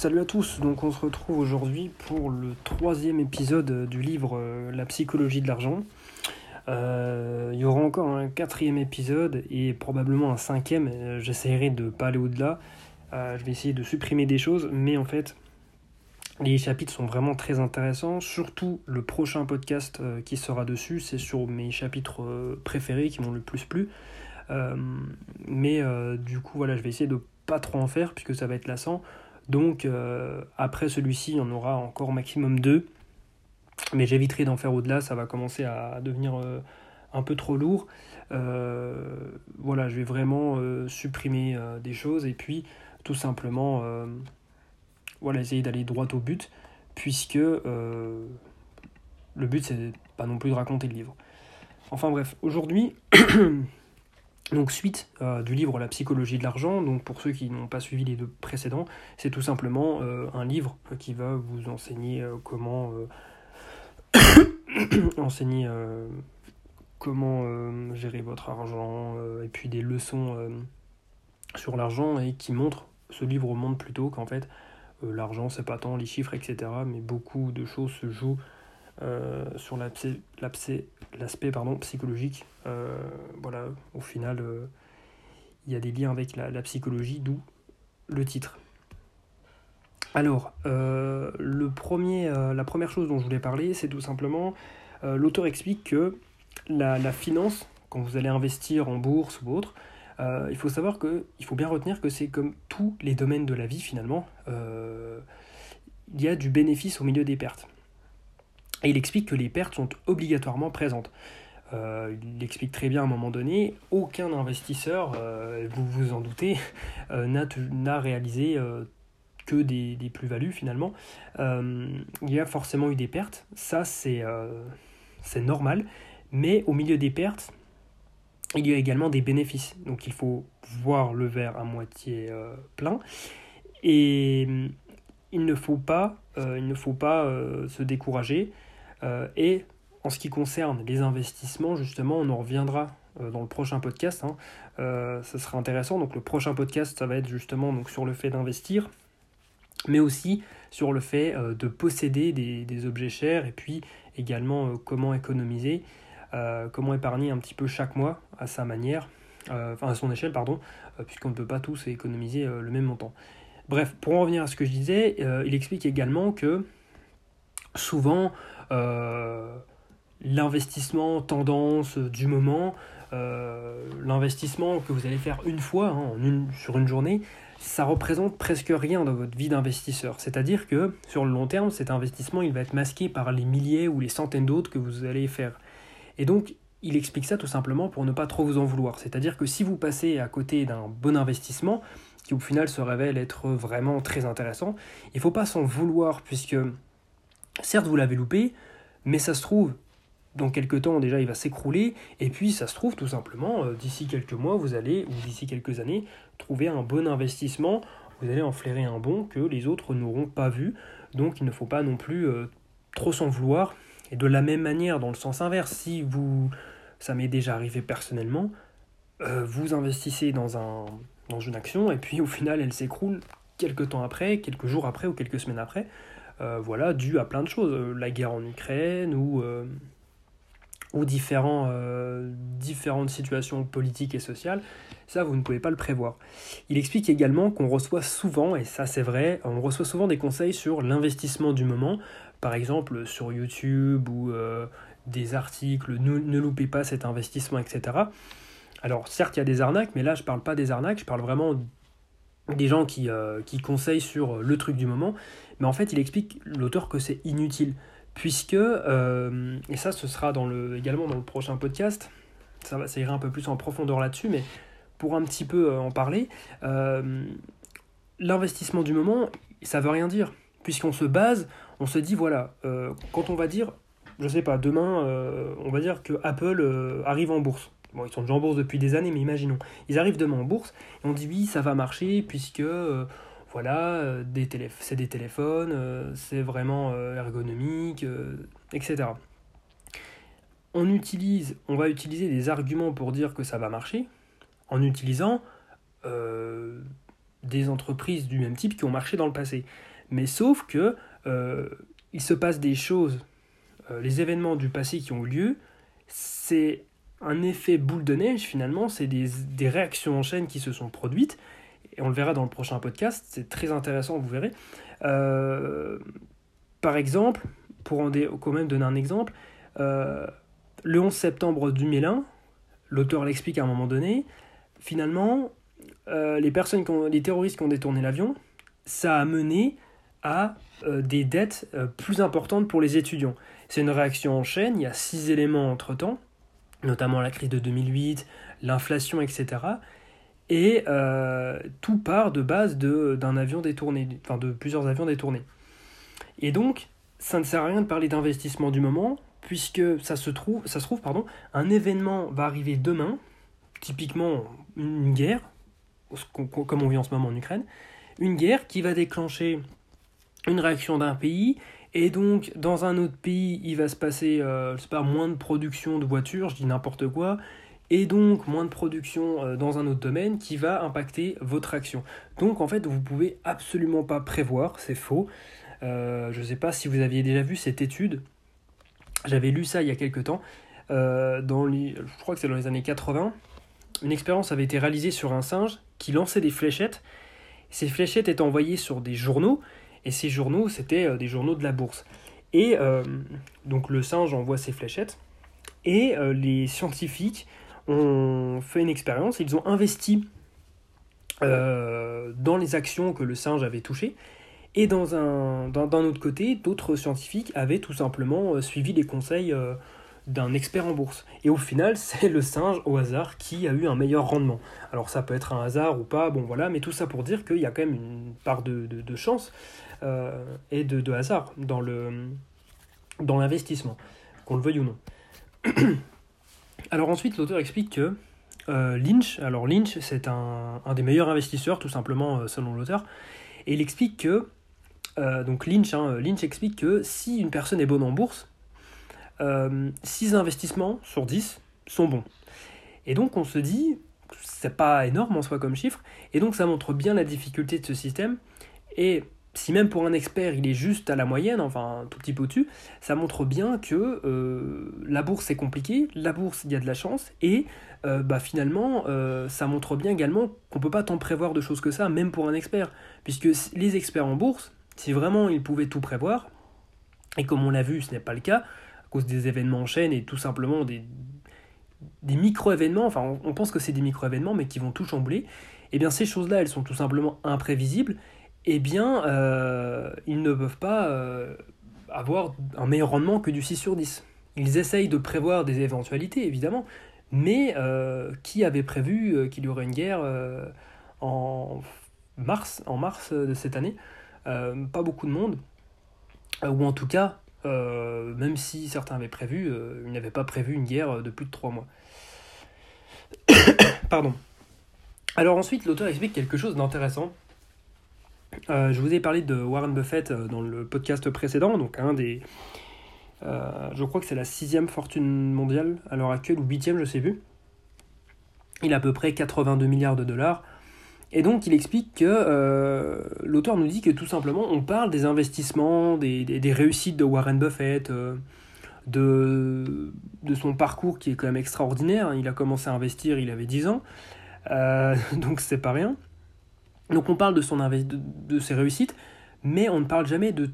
Salut à tous, donc on se retrouve aujourd'hui pour le troisième épisode du livre euh, La psychologie de l'argent. Euh, il y aura encore un quatrième épisode et probablement un cinquième, euh, j'essaierai de pas aller au-delà. je vais essayer de supprimer des choses, mais en fait les chapitres sont vraiment très intéressants, surtout le prochain podcast qui sera dessus, c'est sur mes chapitres préférés qui m'ont le plus plu. mais du coup voilà, je vais essayer de pas trop en faire puisque ça va être lassant. Donc euh, après celui-ci, il y en aura encore maximum deux. Mais j'éviterai d'en faire au-delà, ça va commencer à devenir euh, un peu trop lourd. Euh, voilà, je vais vraiment supprimer des choses et puis tout simplement voilà, essayer d'aller droit au but, puisque le but c'est pas non plus de raconter le livre. Enfin bref, aujourd'hui Donc suite euh, du livre La psychologie de l'argent, donc pour ceux qui n'ont pas suivi les deux précédents, c'est tout simplement euh, un livre qui va vous enseigner euh, comment enseigner comment gérer votre argent et puis des leçons sur l'argent et qui montre ce livre montre plutôt qu'en fait l'argent c'est pas tant les chiffres etc mais beaucoup de choses se jouent euh, sur l'aspect pardon, psychologique. Euh, voilà, au final, euh, il y a des liens avec la, psychologie, d'où le titre. Alors, la première chose dont je voulais parler, c'est tout simplement, l'auteur explique que la, la, finance, quand vous allez investir en bourse ou autre, il faut savoir que, il faut bien retenir que c'est comme tous les domaines de la vie finalement, il y a du bénéfice au milieu des pertes. Et il explique que les pertes sont obligatoirement présentes. Euh, il explique très bien à un moment donné, aucun investisseur, euh, vous vous en doutez, euh, n'a réalisé que des, des plus-values finalement. il y a forcément eu des pertes, ça c'est normal, mais au milieu des pertes, il y a également des bénéfices. Donc il faut voir le verre à moitié plein. Et il ne faut pas, il ne faut pas se décourager. Euh, et en ce qui concerne les investissements, justement, on en reviendra euh, dans le prochain podcast. Hein. Euh, ça sera intéressant. Donc le prochain podcast, ça va être justement donc, sur le fait d'investir, mais aussi sur le fait de posséder des, objets chers et puis également comment économiser, comment épargner un petit peu chaque mois à sa manière, enfin à son échelle, pardon, puisqu'on ne peut pas tous économiser le même montant. Bref, pour en revenir à ce que je disais, il explique également que souvent l'investissement tendance du moment, euh, l'investissement que vous allez faire une fois hein, sur une journée, ça représente presque rien dans votre vie d'investisseur. C'est-à-dire que sur le long terme, cet investissement, il va être masqué par les milliers ou les centaines d'autres que vous allez faire. Et donc, il explique ça tout simplement pour ne pas trop vous en vouloir. C'est-à-dire que si vous passez à côté d'un bon investissement, qui au final se révèle être vraiment très intéressant, il ne faut pas s'en vouloir puisque Certes, vous l'avez loupé, mais ça se trouve, dans quelques temps déjà, il va s'écrouler, et puis ça se trouve tout simplement, euh, d'ici quelques mois, vous allez, ou d'ici quelques années, trouver un bon investissement, vous allez en flairer un bon que les autres n'auront pas vu, donc il ne faut pas non plus euh, trop s'en vouloir. Et de la même manière, dans le sens inverse, si vous, ça m'est déjà arrivé personnellement, euh, vous investissez dans, un, dans une action, et puis au final, elle s'écroule quelques temps après, quelques jours après ou quelques semaines après, voilà, dû à plein de choses, euh, la guerre en Ukraine ou, euh, ou différentes situations politiques et sociales, ça vous ne pouvez pas le prévoir. Il explique également qu'on reçoit souvent, et ça c'est vrai, on reçoit souvent des conseils sur l'investissement du moment, par exemple sur YouTube ou des articles, ne, ne, loupez pas cet investissement, etc. Alors certes il y a des arnaques, mais là je parle pas des arnaques, je parle vraiment des gens qui, qui conseillent sur le truc du moment, mais en fait, il explique l'auteur que c'est inutile, puisque, euh, et ça ce sera dans le, également dans le prochain podcast, ça, ira un peu plus en profondeur là-dessus, mais pour un petit peu euh, en parler, euh, l'investissement du moment, ça veut rien dire, puisqu'on se base, on se dit, voilà, quand on va dire, je sais pas, demain, on va dire que Apple arrive en bourse. Bon, ils sont déjà en bourse depuis des années, mais imaginons. Ils arrivent demain en bourse, et on dit oui, ça va marcher, puisque voilà, euh, c'est des téléphones, euh, c'est vraiment euh, ergonomique, etc. On utilise, on va utiliser des arguments pour dire que ça va marcher, en utilisant des entreprises du même type qui ont marché dans le passé. Mais sauf que il se passe des choses, les événements du passé qui ont eu lieu, c'est un effet boule de neige finalement, c'est des, réactions en chaîne qui se sont produites, et on le verra dans le prochain podcast, c'est très intéressant, vous verrez. Euh, par exemple, pour quand même donner un exemple, euh, le 11 septembre 2001, l'auteur l'explique à un moment donné, finalement, euh, les, personnes les terroristes qui ont détourné l'avion, ça a mené à des dettes plus importantes pour les étudiants. C'est une réaction en chaîne, il y a six éléments entre-temps, notamment la crise de 2008, l'inflation, etc. Et euh, tout part de base d'un avion détourné, enfin de plusieurs avions détournés. Et donc, ça ne sert à rien de parler d'investissement du moment, puisque ça se trouve, ça se trouve pardon, un événement va arriver demain, typiquement une guerre, comme on vit en ce moment en Ukraine, une guerre qui va déclencher une réaction d'un pays et donc, dans un autre pays, il va se passer, euh, pas, moins de production de voitures, je dis n'importe quoi, et donc moins de production euh, dans un autre domaine qui va impacter votre action. Donc, en fait, vous pouvez absolument pas prévoir, c'est faux. Euh, je ne sais pas si vous aviez déjà vu cette étude. J'avais lu ça il y a quelques temps. dans je crois que c'est dans les années 80. Une expérience avait été réalisée sur un singe qui lançait des fléchettes. Ces fléchettes étaient envoyées sur des journaux et ces journaux, c'était euh, des journaux de la bourse. Et euh, donc le singe envoie ses fléchettes. Et euh, les scientifiques ont fait une expérience. Ils ont investi dans les actions que le singe avait touchées. Et dans un, d'un, autre côté, d'autres scientifiques avaient tout simplement suivi les conseils d'un expert en bourse. Et au final, c'est le singe au hasard qui a eu un meilleur rendement. Alors ça peut être un hasard ou pas, bon voilà, mais tout ça pour dire qu'il y a quand même une part de, de chance. Euh, et de, de, hasard dans le dans l'investissement, qu'on le veuille ou non. alors ensuite, l'auteur explique que euh, Lynch, alors Lynch, c'est un, un, des meilleurs investisseurs, tout simplement, euh, selon l'auteur, et il explique que, donc Lynch, hein, Lynch explique que si une personne est bonne en bourse, 6 investissements sur 10 sont bons. Et donc on se dit, c'est pas énorme en soi comme chiffre, et donc ça montre bien la difficulté de ce système, et si même pour un expert il est juste à la moyenne, enfin un tout petit peu au-dessus, ça montre bien que euh, la bourse c'est compliqué, la bourse il y a de la chance, et euh, bah, finalement euh, ça montre bien également qu'on peut pas tant prévoir de choses que ça, même pour un expert, puisque les experts en bourse, si vraiment ils pouvaient tout prévoir, et comme on l'a vu ce n'est pas le cas, cause des événements en chaîne et tout simplement des, micro-événements, enfin on, pense que c'est des micro-événements mais qui vont tout chambouler, et eh bien ces choses-là elles sont tout simplement imprévisibles, eh bien, euh, ils ne peuvent pas euh, avoir un meilleur rendement que du 6 sur 10. Ils essayent de prévoir des éventualités, évidemment, mais euh, qui avait prévu qu'il y aurait une guerre en mars, en mars de cette année? Pas beaucoup de monde, ou en tout cas, même si certains avaient prévu, ils n'avaient pas prévu une guerre de plus de 3 mois. Pardon. Alors ensuite, l'auteur explique quelque chose d'intéressant euh, je vous ai parlé de Warren Buffett euh, dans le podcast précédent, donc un des. Euh, je crois que c'est la sixième fortune mondiale à l'heure actuelle, ou huitième, je sais plus. Il a à peu près 82 milliards de dollars. Et donc il explique que l'auteur nous dit que tout simplement on parle des investissements, des, des, réussites de Warren Buffett, de, de son parcours qui est quand même extraordinaire. Il a commencé à investir, il avait 10 ans, donc c'est pas rien. Donc on parle de, son de, ses réussites, mais on ne parle jamais de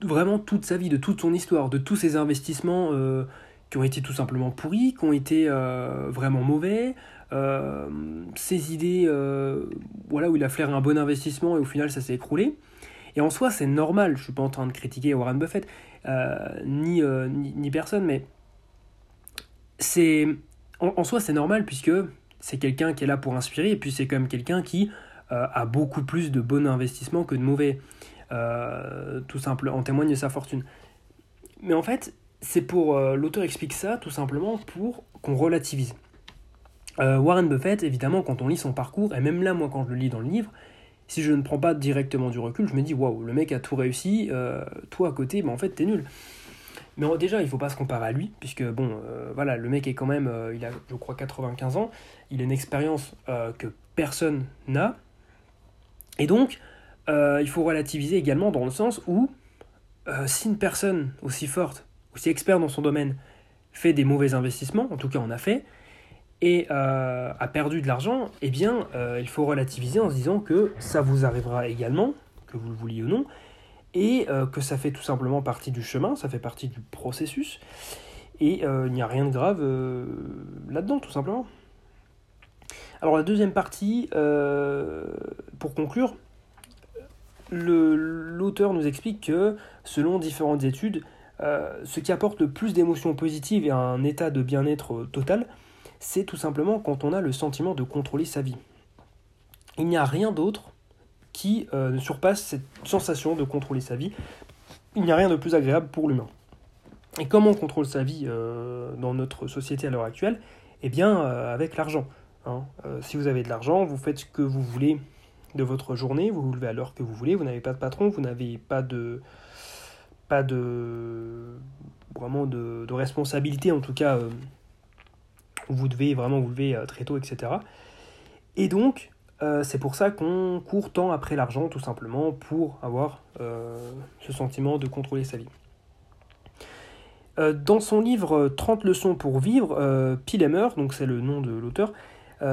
vraiment toute sa vie, de toute son histoire, de tous ses investissements euh, qui ont été tout simplement pourris, qui ont été euh, vraiment mauvais, euh, ses idées voilà, où il a flairé un bon investissement et au final ça s'est écroulé. Et en soi c'est normal, je ne suis pas en train de critiquer Warren Buffett, ni, ni, personne, mais c'est en, soi c'est normal puisque c'est quelqu'un qui est là pour inspirer et puis c'est quand même quelqu'un qui euh, a beaucoup plus de bons investissements que de mauvais. Euh, tout simple, en témoigne sa fortune. Mais en fait, c'est pour euh, l'auteur explique ça tout simplement pour qu'on relativise. Warren Buffett, évidemment, quand on lit son parcours, et même là, moi, quand je le lis dans le livre, si je ne prends pas directement du recul, je me dis waouh, le mec a tout réussi, toi à côté, bah, en fait, t'es nul. Mais déjà, il faut pas se comparer à lui, puisque bon, voilà, le mec est quand même, il a, je crois, 95 ans, il a une expérience que personne n'a, Et donc, il faut relativiser également dans le sens où si une personne aussi forte, aussi experte dans son domaine, fait des mauvais investissements, en tout cas on a fait, et a perdu de l'argent, eh bien, il faut relativiser en se disant que ça vous arrivera également, que vous le vouliez ou non, et que ça fait tout simplement partie du chemin, ça fait partie du processus, et il n'y a rien de grave là-dedans, tout simplement. Alors la deuxième partie, pour conclure, l'auteur nous explique que selon différentes études, ce qui apporte le plus d'émotions positives et un état de bien-être total, c'est tout simplement quand on a le sentiment de contrôler sa vie. Il n'y a rien d'autre qui euh, ne surpasse cette sensation de contrôler sa vie. Il n'y a rien de plus agréable pour l'humain. Et comment on contrôle sa vie euh, dans notre société à l'heure actuelle? Eh bien, euh, avec l'argent. Hein. si vous avez de l'argent, vous faites ce que vous voulez de votre journée, vous vous levez à l'heure que vous voulez, vous n'avez pas de patron, vous n'avez pas de pas de vraiment de, responsabilité en tout cas vous devez vraiment vous lever euh, très tôt, etc. Et donc, euh, c'est pour ça qu'on court tant après l'argent, tout simplement, pour avoir euh, ce sentiment de contrôler sa vie. dans son livre 30 leçons pour vivre, Pilemer, donc c'est le nom de l'auteur,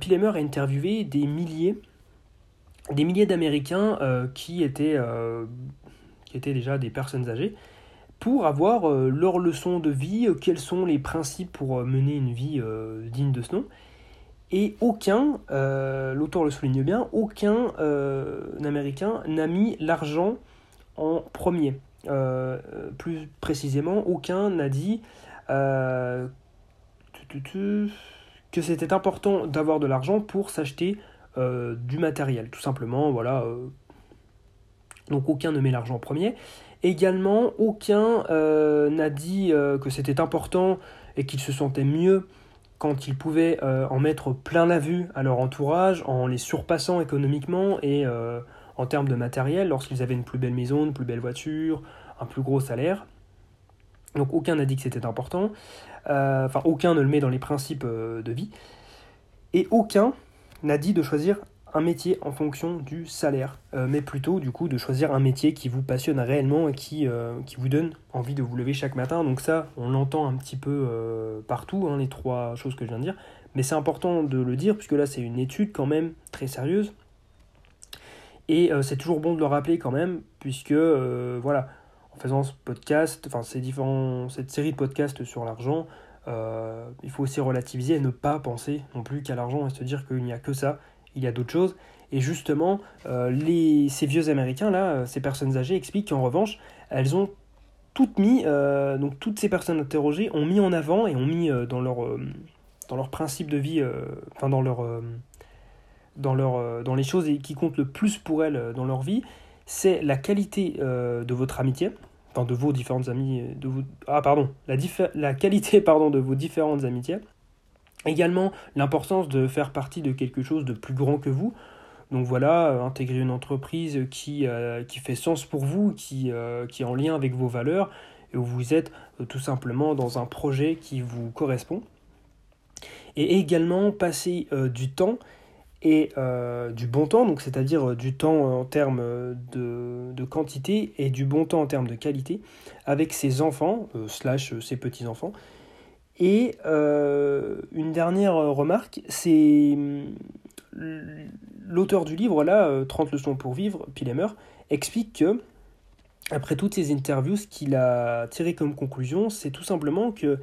Pilemer a interviewé des milliers, des milliers d'Américains qui, étaient, étaient déjà des personnes âgées, pour avoir euh, leurs leçons de vie, euh, quels sont les principes pour euh, mener une vie digne de ce nom. Et aucun, l'auteur le souligne bien, aucun Américain n'a mis l'argent en premier. plus précisément, aucun n'a dit que c'était important d'avoir de l'argent pour s'acheter du matériel. Tout simplement, voilà. Donc aucun ne met l'argent en premier. Également, aucun euh, n'a dit euh, que c'était important et qu'ils se sentaient mieux quand ils pouvaient euh, en mettre plein la vue à leur entourage, en les surpassant économiquement et en termes de matériel, lorsqu'ils avaient une plus belle maison, une plus belle voiture, un plus gros salaire. Donc aucun n'a dit que c'était important, enfin aucun ne le met dans les principes de vie, et aucun n'a dit de choisir un métier en fonction du salaire, euh, mais plutôt du coup de choisir un métier qui vous passionne réellement et qui, euh, qui vous donne envie de vous lever chaque matin. Donc ça, on l'entend un petit peu euh, partout, hein, les trois choses que je viens de dire, mais c'est important de le dire puisque là c'est une étude quand même très sérieuse. Et c'est toujours bon de le rappeler quand même, puisque voilà, en faisant ce podcast, enfin ces différents, cette série de podcasts sur l'argent, il faut aussi relativiser et ne pas penser non plus qu'à l'argent et se dire qu'il n'y a que ça il y a d'autres choses. Et justement, euh, ces vieux Américains, là, euh, ces personnes âgées, expliquent qu'en revanche, elles ont toutes mis, euh, donc toutes ces personnes interrogées ont mis en avant et ont mis dans, leur, dans leur principe de vie, enfin dans, leur, dans, leur, dans les choses qui comptent le plus pour elles dans leur vie, c'est la qualité de votre amitié, enfin de vos différentes amies, ah pardon, la qualité pardon, de vos différentes amitiés, Également, l'importance de faire partie de quelque chose de plus grand que vous. Donc voilà, euh, intégrer une entreprise qui, euh, qui fait sens pour vous, qui, euh, qui est en lien avec vos valeurs, et où vous êtes tout simplement dans un projet qui vous correspond. Et également passer du temps et du bon temps, donc c'est-à-dire du temps en termes de, de, quantité et du bon temps en termes de qualité avec ses enfants, slash ses petits-enfants, et euh, une dernière remarque, c'est hum, l'auteur du livre, là, 30 euh, leçons pour vivre, Pilemer, explique que, après toutes ces interviews, ce qu'il a tiré comme conclusion, c'est tout simplement que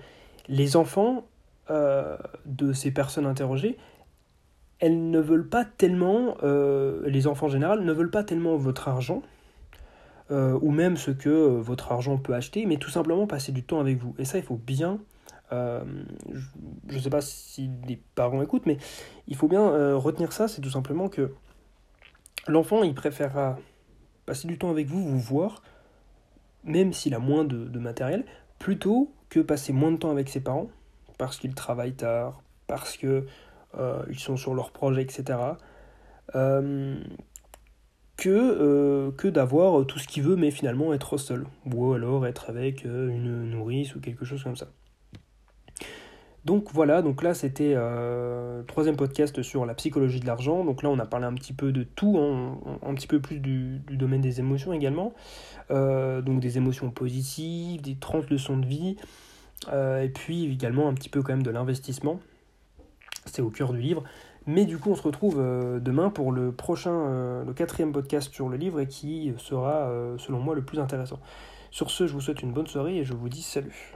les enfants euh, de ces personnes interrogées, elles ne veulent pas tellement, les enfants en général, ne veulent pas tellement votre argent, ou même ce que votre argent peut acheter, mais tout simplement passer du temps avec vous. Et ça, il faut bien euh, je ne sais pas si les parents écoutent, mais il faut bien euh, retenir ça, c'est tout simplement que l'enfant, il préférera passer du temps avec vous, vous voir, même s'il a moins de, matériel, plutôt que passer moins de temps avec ses parents, parce qu'ils travaillent tard, parce que euh, sont sur leur projet, etc. que, que d'avoir tout ce qu'il veut, mais finalement être seul, ou alors être avec une nourrice ou quelque chose comme ça. Donc voilà, donc là c'était euh, troisième podcast sur la psychologie de l'argent. Donc là on a parlé un petit peu de tout, un, petit peu plus du, domaine des émotions également. Euh, donc des émotions positives, des 30 leçons de vie, euh, et puis également un petit peu quand même de l'investissement. C'est au cœur du livre. Mais du coup on se retrouve demain pour le prochain, le quatrième podcast sur le livre et qui sera selon moi le plus intéressant. Sur ce, je vous souhaite une bonne soirée et je vous dis salut.